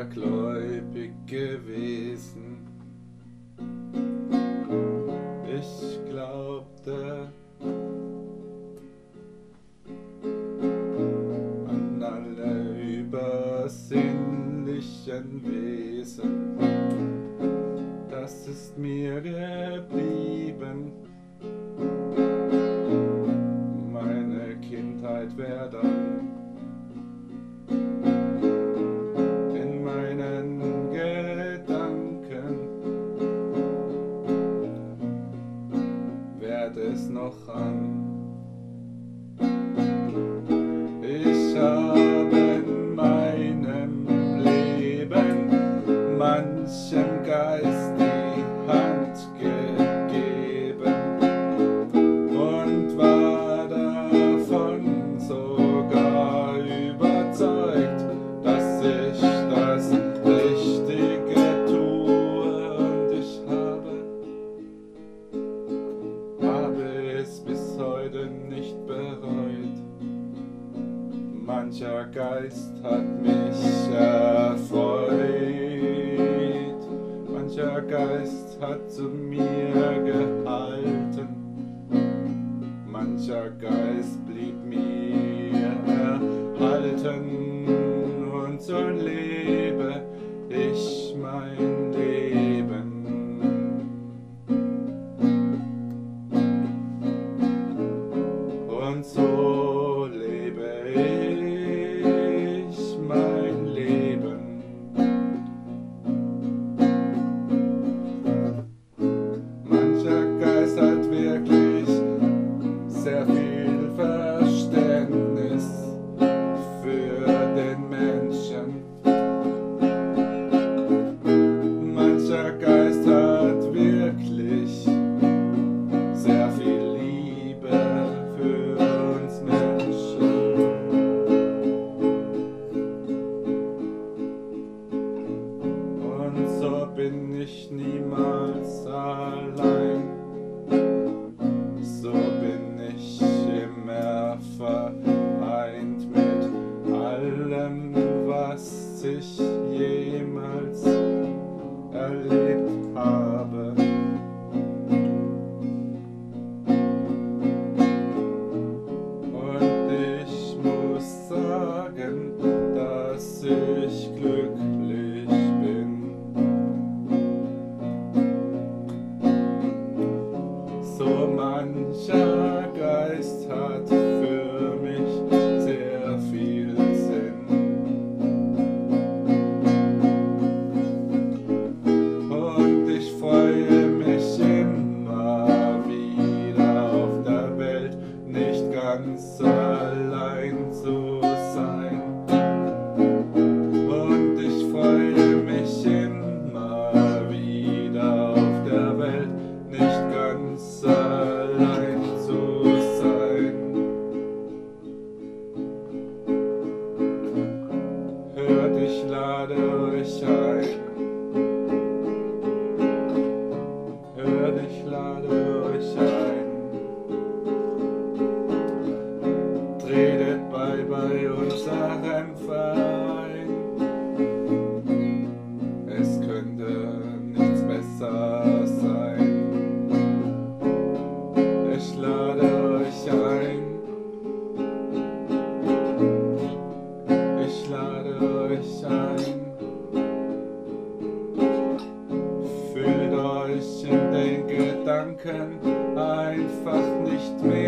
ja gläubig gewesen. Ich glaubte an alle übersinnlichen Wesen. Das ist mir geblieben. Meine Kindheit wäre dann haben meinem Leben. Manchen zu mir gehalten. Mancher Geist blieb mir erhalten und sein Leben. allein. So bin ich immer vereint mit allem, was ich jemals erlebt habe. mancher Geist hat für ich lade euch ein. Tretet bei bei unserem Verein. Es könnte nichts besser sein. Ich lade euch ein. Ich lade euch ein. Gedanken einfach nicht mehr.